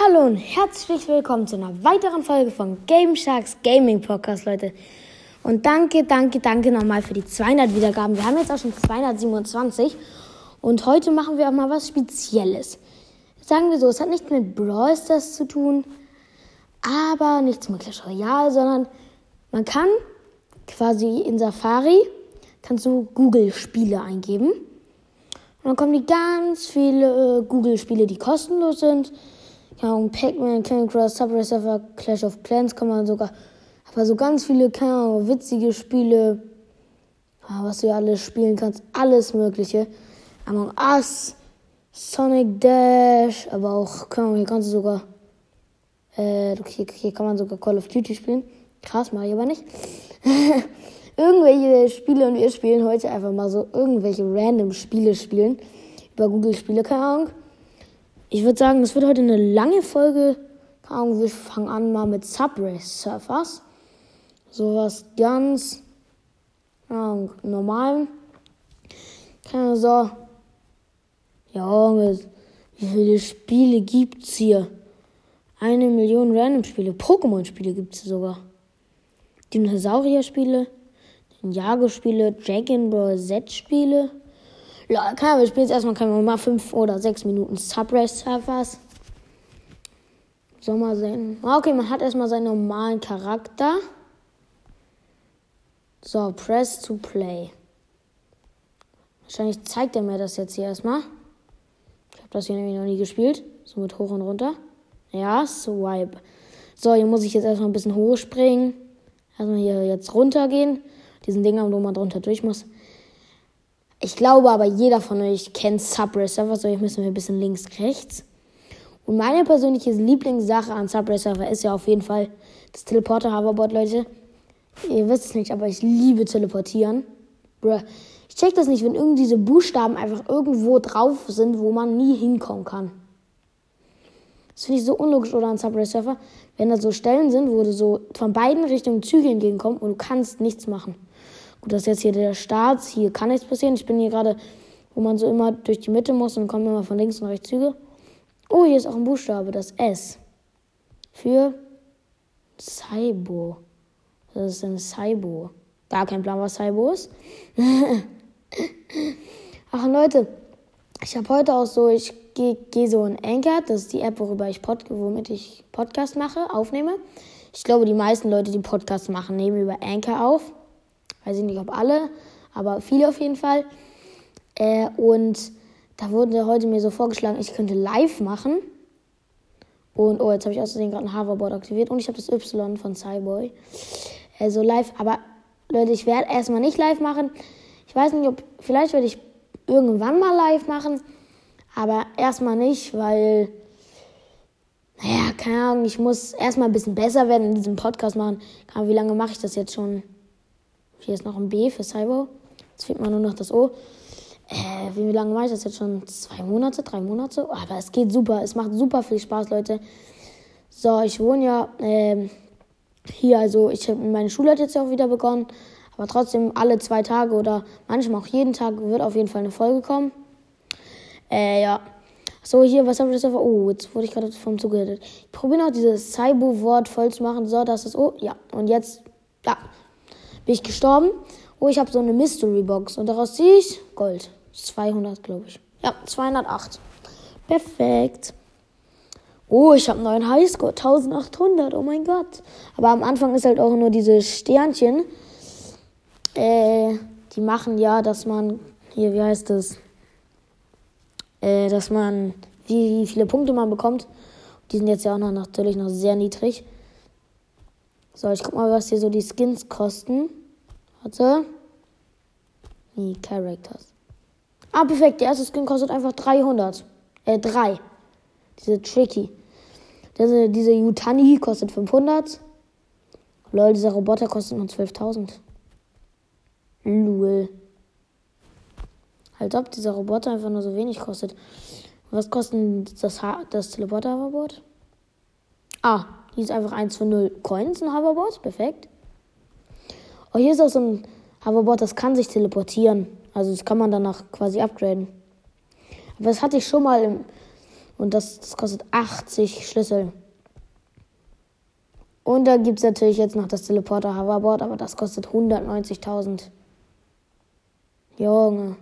Hallo und herzlich willkommen zu einer weiteren Folge von Game Sharks Gaming Podcast, Leute. Und danke, danke, danke nochmal für die 200 Wiedergaben. Wir haben jetzt auch schon 227 und heute machen wir auch mal was Spezielles. Sagen wir so, es hat nichts mit Brawl Stars zu tun, aber nichts mit Clash Royale, sondern man kann quasi in Safari, kannst du Google-Spiele eingeben. Und dann kommen die ganz viele äh, Google-Spiele, die kostenlos sind Ahnung, Pac-Man, Candy Crush, Subway Clash of Clans kann man sogar, aber so ganz viele, keine Ahnung, witzige Spiele, was du ja alles spielen kannst, alles Mögliche. Among Us, Sonic Dash, aber auch, keine Ahnung, hier kannst du sogar, äh, hier, hier kann man sogar Call of Duty spielen. Krass, mach ich aber nicht. irgendwelche Spiele und wir spielen heute einfach mal so irgendwelche random Spiele spielen. Über Google Spiele, keine Ahnung. Ich würde sagen, es wird heute eine lange Folge. Wir fangen an mal mit Subway Surfers. Sowas ganz ja, normal. So. Ja, wie viele Spiele gibt's hier? Eine Million Random-Spiele. Pokémon-Spiele gibt es sogar. Dinosaurier-Spiele, Ninjago-Spiele, Dragon Ball Z-Spiele. Klar, wir spielen jetzt erstmal können mal fünf oder sechs Minuten Subway Surfers. Soll mal sehen. Ah, okay, man hat erstmal seinen normalen Charakter. So, press to play. Wahrscheinlich zeigt er mir das jetzt hier erstmal. Ich habe das hier nämlich noch nie gespielt. So mit hoch und runter. Ja, swipe. So, hier muss ich jetzt erstmal ein bisschen hochspringen. Erstmal hier jetzt runtergehen. Diesen Ding, wo man drunter durch muss. Ich glaube aber, jeder von euch kennt Subway Surfer, so ich müssen wir ein bisschen links, rechts. Und meine persönliche Lieblingssache an Subway Surfer ist ja auf jeden Fall das Teleporter Hoverboard, Leute. Ihr wisst es nicht, aber ich liebe Teleportieren. Bruh. Ich check das nicht, wenn irgendwie diese Buchstaben einfach irgendwo drauf sind, wo man nie hinkommen kann. Das finde ich so unlogisch oder an Subway Surfer, wenn da so Stellen sind, wo du so von beiden Richtungen Züge entgegenkommst und du kannst nichts machen. Gut, das ist jetzt hier der Start. Hier kann nichts passieren. Ich bin hier gerade, wo man so immer durch die Mitte muss und kommt immer von links und rechts Züge. Oh, hier ist auch ein Buchstabe, das S. Für Saibo. Das ist ein Saibo. Gar kein Plan, was Saibo ist. Ach Leute, ich habe heute auch so, ich gehe geh so in Anchor, das ist die App, worüber ich Pod, womit ich Podcast mache, aufnehme. Ich glaube, die meisten Leute, die Podcasts machen, nehmen über Anchor auf. Weiß ich nicht, ob alle, aber viele auf jeden Fall. Äh, und da wurde heute mir so vorgeschlagen, ich könnte live machen. Und oh, jetzt habe ich außerdem gerade ein Hoverboard aktiviert und ich habe das Y von Cyboy. Also live, aber Leute, ich werde erstmal nicht live machen. Ich weiß nicht, ob vielleicht werde ich irgendwann mal live machen, aber erstmal nicht, weil naja, keine Ahnung, ich muss erstmal ein bisschen besser werden in diesem Podcast machen. Wie lange mache ich das jetzt schon? Hier ist noch ein B für Cyber. Jetzt fehlt mir nur noch das O. Äh, wie lange mache ich das jetzt schon? Zwei Monate, drei Monate? Oh, aber es geht super. Es macht super viel Spaß, Leute. So, ich wohne ja äh, hier, also ich meine Schule hat jetzt ja auch wieder begonnen. Aber trotzdem alle zwei Tage oder manchmal auch jeden Tag wird auf jeden Fall eine Folge kommen. Äh, ja. So, hier, was habe ich das Oh, jetzt wurde ich gerade vom Zug gerettet. Ich probiere noch dieses Saibo-Wort voll zu machen. So, das ist Oh, ja. Und jetzt, ja, bin ich gestorben. Oh, ich habe so eine Mystery Box und daraus ziehe ich Gold. 200, glaube ich. Ja, 208. Perfekt. Oh, ich habe einen neuen Highscore. 1800. Oh mein Gott. Aber am Anfang ist halt auch nur diese Sternchen. Äh, die machen ja, dass man. Hier, wie heißt das? Äh, dass man. Wie viele Punkte man bekommt. Die sind jetzt ja auch noch natürlich noch sehr niedrig. So, ich guck mal, was hier so die Skins kosten. Warte. Die Characters. Ah, perfekt. Der erste Skin kostet einfach 300. Äh, 3. Diese Tricky. Diese, diese Yutani kostet 500. Lol, dieser Roboter kostet nur 12.000. Lul. Als ob dieser Roboter einfach nur so wenig kostet. Was kostet das, ha das Teleporter-Hoverboard? Ah, hier ist einfach 1 für 0 Coins, ein Hoverboard. Perfekt. Oh, hier ist auch so ein Hoverboard, das kann sich teleportieren. Also das kann man danach quasi upgraden. Aber das hatte ich schon mal im, Und das, das kostet 80 Schlüssel. Und da gibt es natürlich jetzt noch das Teleporter Hoverboard, aber das kostet 190.000. Junge.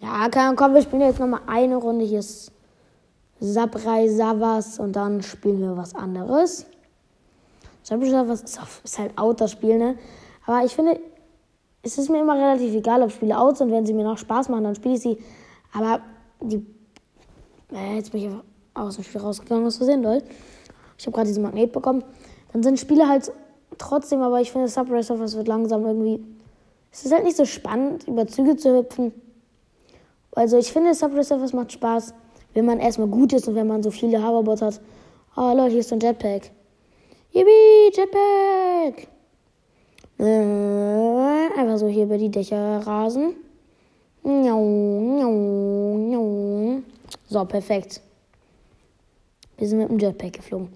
Ja, komm, wir spielen jetzt nochmal eine Runde. Hier ist Sabrai Savas und dann spielen wir was anderes. Sabrai Savas ist, ist halt out, das Spiel, ne? Aber ich finde, es ist mir immer relativ egal, ob Spiele out sind. Wenn sie mir noch Spaß machen, dann spiele ich sie. Aber die. Äh, jetzt bin ich aus dem Spiel rausgegangen, was versehen soll. Ich habe gerade diesen Magnet bekommen. Dann sind Spiele halt trotzdem, aber ich finde, Subway Surfers wird langsam irgendwie. Es ist halt nicht so spannend, über Züge zu hüpfen. Also ich finde, Subway Surfers macht Spaß, wenn man erstmal gut ist und wenn man so viele Hoverboards hat. Oh Leute, hier ist so ein Jetpack. Yippie, Jetpack! Äh, einfach so hier über die Dächer rasen. So, perfekt. Wir sind mit dem Jetpack geflogen.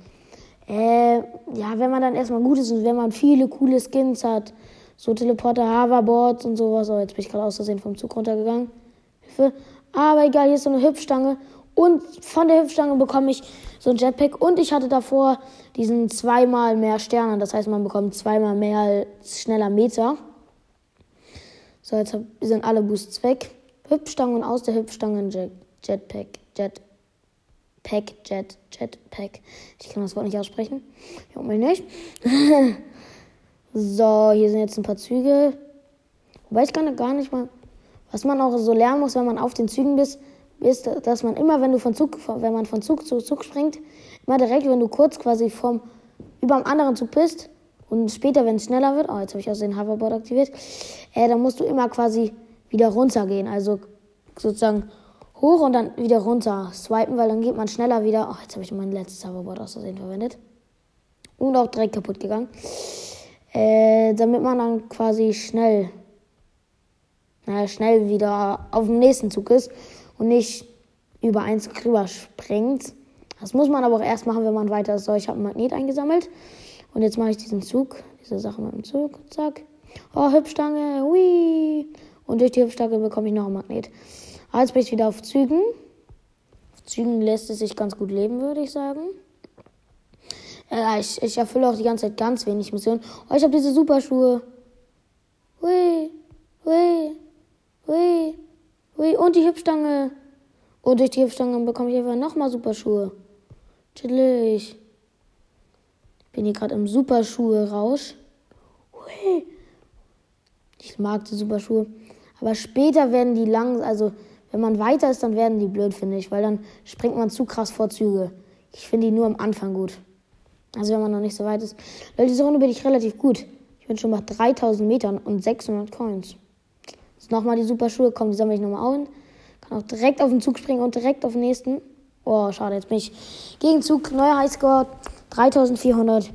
Äh, ja, wenn man dann erstmal gut ist und wenn man viele coole Skins hat, so Teleporter, Hoverboards und sowas. Oh, jetzt bin ich gerade aus Versehen vom Zug runtergegangen. Aber egal, hier ist so eine Hüpfstange. Und von der Hüpfstange bekomme ich so ein Jetpack. Und ich hatte davor diesen zweimal mehr Sterne. Das heißt, man bekommt zweimal mehr schneller Meter. So, jetzt sind alle Boosts weg. Hüpfstange und aus der Hüpfstange ein Jet, Jetpack. Jet, Pack, Jet, Jetpack. Ich kann das Wort nicht aussprechen. Ich hoffe nicht. so, hier sind jetzt ein paar Züge. Wobei ich kann gar nicht mal. Was man auch so lernen muss, wenn man auf den Zügen ist, ist, dass man immer, wenn du von Zug, wenn man von Zug zu Zug springt, immer direkt, wenn du kurz quasi vom über dem anderen Zug bist und später, wenn es schneller wird, oh, jetzt habe ich aus den Hoverboard aktiviert, äh, dann musst du immer quasi wieder runtergehen. Also sozusagen hoch und dann wieder runter swipen, weil dann geht man schneller wieder. Oh, jetzt habe ich mein letztes Hoverboard aus Versehen verwendet. Und auch direkt kaputt gegangen. Äh, damit man dann quasi schnell, naja, schnell wieder auf dem nächsten Zug ist und nicht über eins drüber springt. Das muss man aber auch erst machen, wenn man weiter ist. So, ich habe einen Magnet eingesammelt. Und jetzt mache ich diesen Zug, diese Sache mit dem Zug. Zack. Oh, Hüpfstange. Hui. Und durch die Hüpfstange bekomme ich noch einen Magnet. Jetzt bin ich wieder auf Zügen. Auf Zügen lässt es sich ganz gut leben, würde ich sagen. Äh, ich, ich erfülle auch die ganze Zeit ganz wenig Missionen. Oh, ich habe diese Superschuhe. Hui, hui, hui, hui. Und die Hüpfstange. Und durch die Hüpfstange bekomme ich einfach nochmal Superschuhe. Chillig. Ich bin hier gerade im Superschuhe-Rausch. Ich mag die Superschuhe. Aber später werden die lang, also wenn man weiter ist, dann werden die blöd, finde ich, weil dann springt man zu krass vor Züge. Ich finde die nur am Anfang gut. Also wenn man noch nicht so weit ist. Weil diese Runde bin ich relativ gut. Ich bin schon bei 3000 Metern und 600 Coins. Nochmal die super Schuhe, komm, die sammle ich nochmal ein. Kann auch direkt auf den Zug springen und direkt auf den nächsten. Oh, schade, jetzt bin ich gegen Zug. Neuer Highscore, 3400.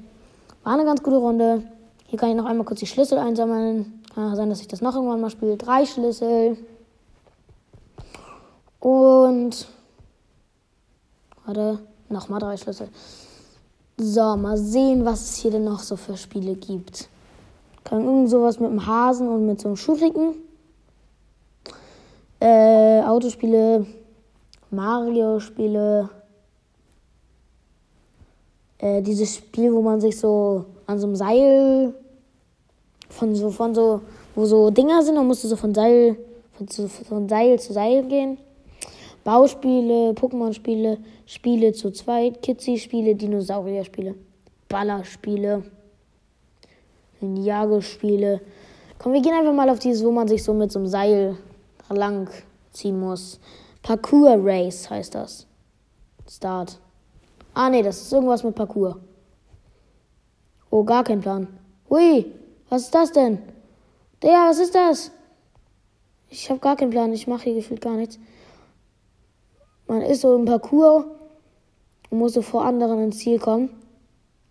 War eine ganz gute Runde. Hier kann ich noch einmal kurz die Schlüssel einsammeln. Kann sein, dass ich das noch irgendwann mal spiele. Drei Schlüssel. Und. Warte, nochmal drei Schlüssel. So, mal sehen, was es hier denn noch so für Spiele gibt. Kann irgend sowas mit dem Hasen und mit so einem Schuhricken. Äh, Autospiele, Mario-Spiele. Äh, dieses Spiel, wo man sich so an so einem Seil von so, von so, wo so Dinger sind und musst du so von Seil, von, von Seil zu Seil gehen. Bauspiele, Pokémon-Spiele, Spiele zu zweit, Kitsy-Spiele, Dinosaurier-Spiele, Ballerspiele, Ninjago-Spiele. Komm, wir gehen einfach mal auf dieses, wo man sich so mit so einem Seil lang ziehen muss. Parkour Race heißt das. Start. Ah, nee, das ist irgendwas mit Parkour. Oh, gar kein Plan. Hui, was ist das denn? Der, was ist das? Ich habe gar keinen Plan. Ich mache hier gefühlt gar nichts. Man ist so im Parcours und muss so vor anderen ins Ziel kommen.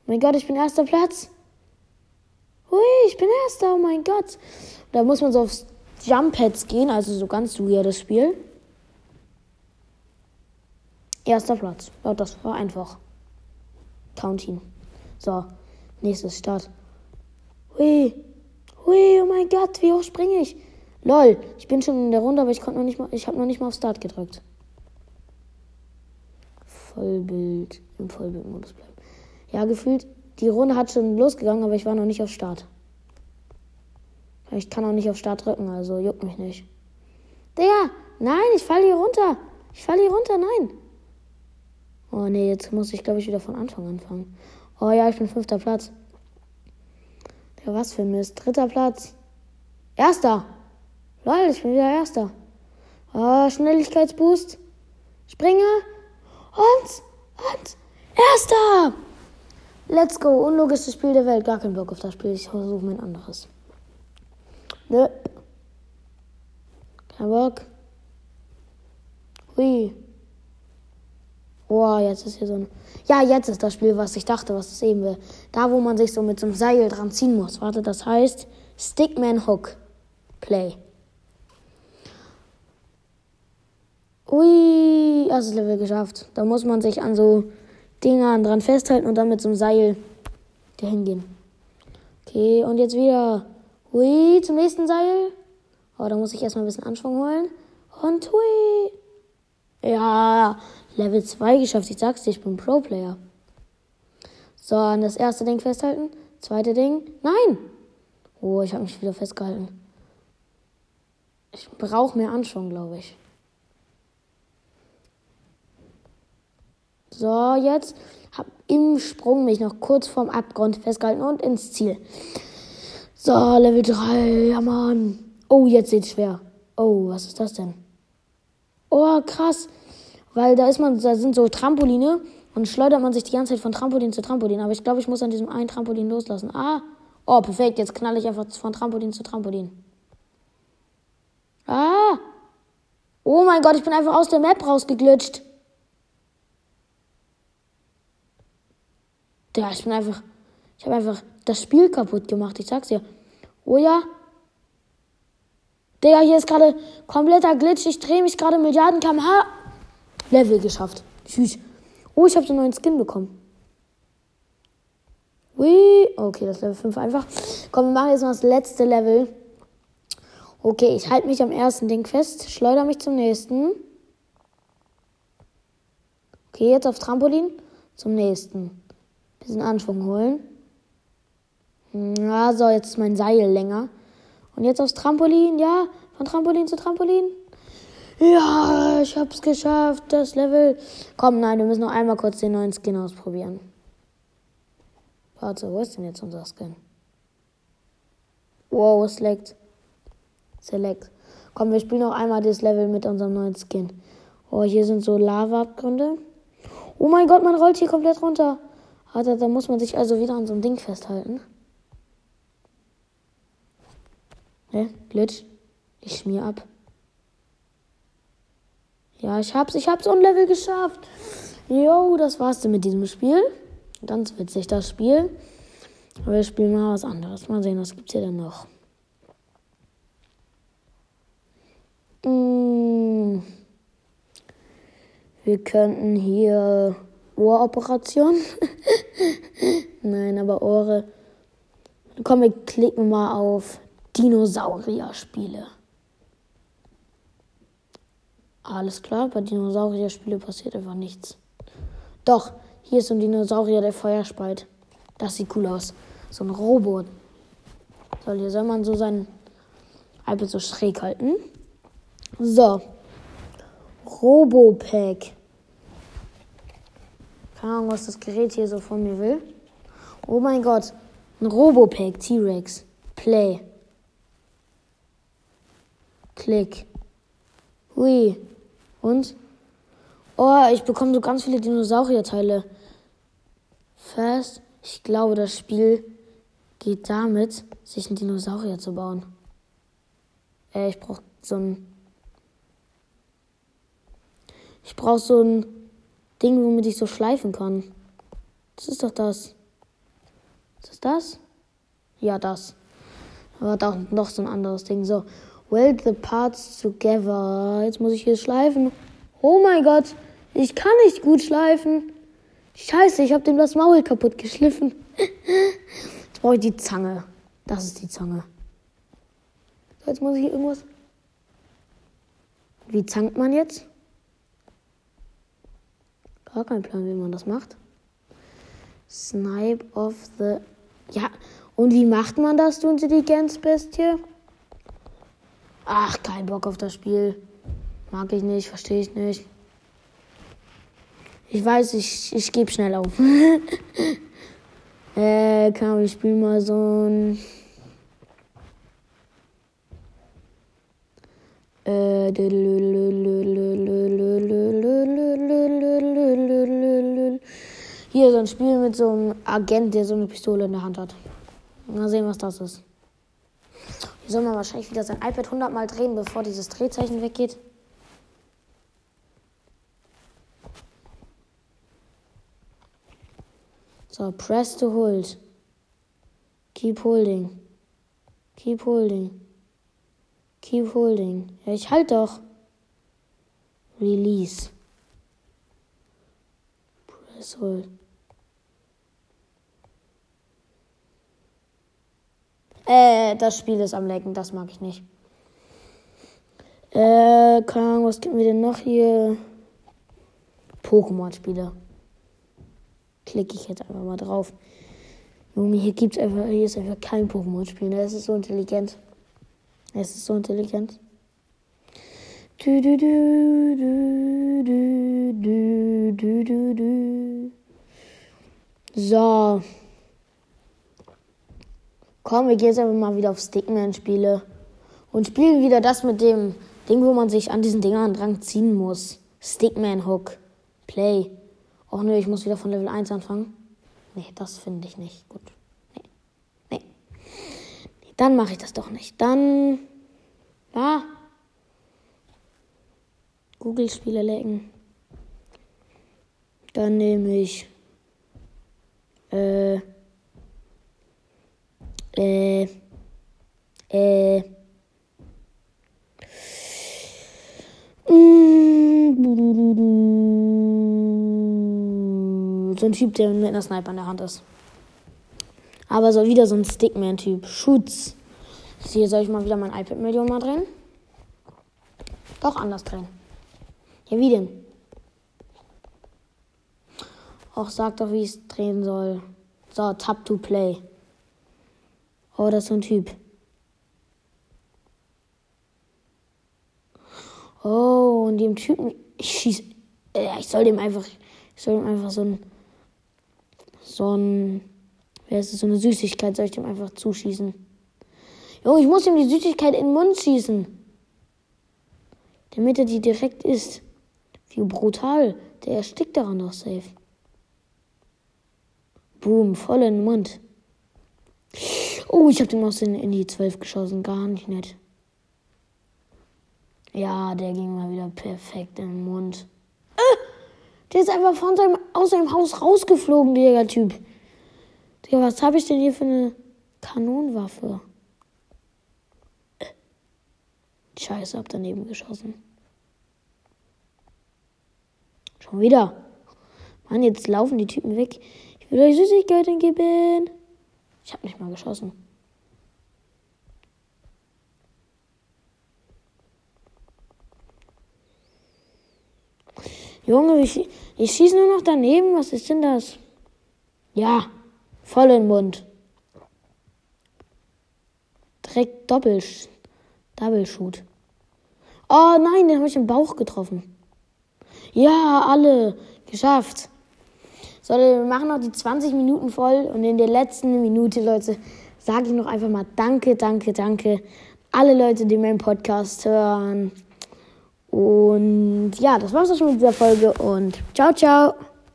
mein Gott, ich bin erster Platz. Hui, ich bin erster, oh mein Gott. Da muss man so aufs Jump Pads gehen, also so ganz weirdes Spiel. Erster Platz. Ja, das war einfach. Counting. So, nächstes Start. Hui. Hui, oh mein Gott, wie hoch springe ich? Lol, ich bin schon in der Runde, aber ich konnte noch nicht mal, ich habe noch nicht mal auf Start gedrückt. Vollbild, im Vollbildmodus bleiben. Ja, gefühlt, die Runde hat schon losgegangen, aber ich war noch nicht auf Start. Ich kann auch nicht auf Start drücken, also juckt mich nicht. Digga, nein, ich falle hier runter. Ich falle hier runter, nein. Oh nee, jetzt muss ich, glaube ich, wieder von Anfang anfangen. Oh ja, ich bin fünfter Platz. Der was für Mist. Dritter Platz. Erster. Lol, ich bin wieder Erster. Oh, Schnelligkeitsboost. Springe. Und, und, Erster. Let's go. Unlogisches Spiel der Welt. Gar keinen Bock auf das Spiel. Ich versuche mir ein anderes. Ne. Kein Bock. Hui. Boah, jetzt ist hier so ein. Ja, jetzt ist das Spiel, was ich dachte, was es eben will. Da, wo man sich so mit so einem Seil dran ziehen muss. Warte, das heißt Stickman Hook. Play. Ui, erstes Level geschafft. Da muss man sich an so Dingern dran festhalten und dann mit so einem Seil dahin gehen. Okay, und jetzt wieder. Hui, zum nächsten Seil. Oh, da muss ich erstmal ein bisschen Anschwung holen. Und hui. Ja, Level 2 geschafft. Ich sag's dir, ich bin Pro-Player. So, an das erste Ding festhalten. Zweite Ding. Nein! Oh, ich habe mich wieder festgehalten. Ich brauche mehr Anschwung, glaube ich. So, jetzt habe im Sprung mich noch kurz vorm Abgrund festgehalten und ins Ziel. So, Level 3, ja Mann. Oh, jetzt sieht's schwer. Oh, was ist das denn? Oh, krass. Weil da ist man, da sind so Trampoline und schleudert man sich die ganze Zeit von Trampolin zu Trampolin. Aber ich glaube, ich muss an diesem einen Trampolin loslassen. Ah, oh, perfekt. Jetzt knall ich einfach von Trampolin zu Trampolin. Ah! Oh mein Gott, ich bin einfach aus der Map rausgeglitscht. Ja, ich bin einfach. Ich habe einfach das Spiel kaputt gemacht. Ich sag's dir. Oh ja. Digga, hier ist gerade kompletter Glitch. Ich drehe mich gerade Milliarden kmh. Level geschafft. Tschüss. Oh, ich habe so einen neuen Skin bekommen. Ui. Okay, das Level 5 einfach. Komm, wir machen jetzt noch das letzte Level. Okay, ich halte mich am ersten Ding fest, schleudere mich zum nächsten. Okay, jetzt auf Trampolin zum nächsten. Bisschen Anschwung holen. Ja, so, jetzt ist mein Seil länger. Und jetzt aufs Trampolin, ja, von Trampolin zu Trampolin. Ja, ich hab's geschafft, das Level. Komm, nein, wir müssen noch einmal kurz den neuen Skin ausprobieren. Warte, wo ist denn jetzt unser Skin? Wow, es leckt. Select. Komm, wir spielen noch einmal das Level mit unserem neuen Skin. Oh, hier sind so Lava-Abgründe. Oh mein Gott, man rollt hier komplett runter. Warte, da muss man sich also wieder an so einem Ding festhalten. Ne? Glitch. Ich schmier ab. Ja, ich hab's, ich hab's on Level geschafft. Jo, das war's denn mit diesem Spiel. Ganz witzig, das Spiel. Aber wir spielen mal was anderes. Mal sehen, was gibt's hier denn noch. Mm. Wir könnten hier Ohroperation. Nein, aber Ohre. Komm, wir klicken mal auf Dinosaurier-Spiele. Alles klar, bei Dinosaurier-Spiele passiert einfach nichts. Doch, hier ist so ein Dinosaurier, der Feuer speit. Das sieht cool aus. So ein Robot. So, hier soll man so sein Alpe so schräg halten. So. Robopack. Keine Ahnung, was das Gerät hier so von mir will. Oh mein Gott. Ein Robopack T-Rex. Play. Klick. Hui. Und? Oh, ich bekomme so ganz viele Dinosaurierteile. Fast. Ich glaube, das Spiel geht damit, sich einen Dinosaurier zu bauen. Äh, ich brauche so ein. Ich brauche so ein Ding, womit ich so schleifen kann. Das ist doch das. Ist das das? Ja, das. Aber da auch noch so ein anderes Ding. So. Weld the parts together. Jetzt muss ich hier schleifen. Oh mein Gott. Ich kann nicht gut schleifen. Scheiße, ich habe dem das Maul kaputt geschliffen. Jetzt brauche ich die Zange. Das ist die Zange. Jetzt muss ich hier irgendwas. Wie zankt man jetzt? Gar kein Plan, wie man das macht. Snipe of the. Ja, und wie macht man das, du Intelligenzbestie? Ach, kein Bock auf das Spiel. Mag ich nicht, verstehe ich nicht. Ich weiß, ich, ich gebe schnell auf. äh, kann ich spielen mal so ein. Äh, hier so ein Spiel mit so einem Agent, der so eine Pistole in der Hand hat. Mal sehen, was das ist. Soll man wahrscheinlich wieder sein iPad 100 Mal drehen, bevor dieses Drehzeichen weggeht. So, press to hold. Keep holding. Keep holding. Keep holding. Ja, ich halt doch. Release. Press hold. Äh, das Spiel ist am Lecken, das mag ich nicht. Äh, keine Ahnung, was gibt mir denn noch hier? Pokémon-Spiele. Klicke ich jetzt einfach mal drauf. Junge, hier gibt's einfach, hier ist einfach kein Pokémon-Spiel. Es ist so intelligent. Es ist so intelligent. Du, du, du, du, du, du, du, du. So. Komm, wir gehen jetzt einfach mal wieder auf Stickman-Spiele. Und spielen wieder das mit dem Ding, wo man sich an diesen Dingern dran ziehen muss. Stickman-Hook. Play. Och nö, ich muss wieder von Level 1 anfangen. Nee, das finde ich nicht gut. Nee. Nee. nee dann mache ich das doch nicht. Dann. Ja. Google-Spiele lecken. Dann nehme ich. Äh. Äh, äh, so ein Typ, der mit einer Sniper in der Hand ist. Aber so wieder so ein Stickman-Typ. Schutz. Hier soll ich mal wieder mein iPad-Medium mal drehen? Doch anders drehen. Ja, wie denn? Auch sag doch, wie ich es drehen soll. So, Tap to Play. Oh, das ist so ein Typ. Oh, und dem Typen. Ich schieß. Äh, ich soll dem einfach. Ich soll dem einfach so ein. So ein. Wer ist das? So eine Süßigkeit soll ich dem einfach zuschießen. Junge, ich muss ihm die Süßigkeit in den Mund schießen. Damit er die direkt isst. Wie brutal. Der erstickt daran noch safe. Boom, voll in den Mund. Oh, ich habe den Maus in, in die 12 geschossen. Gar nicht nett. Ja, der ging mal wieder perfekt im Mund. Äh, der ist einfach von seinem, aus seinem Haus rausgeflogen, der Typ. Digga, was habe ich denn hier für eine Kanonenwaffe? Äh, Scheiße, hab daneben geschossen. Schon wieder. Mann, jetzt laufen die Typen weg. Ich will euch Süßigkeiten geben. Ich habe nicht mal geschossen. Junge, ich, ich schieße nur noch daneben. Was ist denn das? Ja, voll den Mund. Direkt Doppel, Double Shoot. Oh nein, den habe ich im Bauch getroffen. Ja, alle. Geschafft. So, wir machen noch die 20 Minuten voll und in der letzten Minute, Leute, sage ich noch einfach mal Danke, danke, danke. Alle Leute, die meinen Podcast hören. Und ja, das war's auch schon mit dieser Folge und ciao, ciao.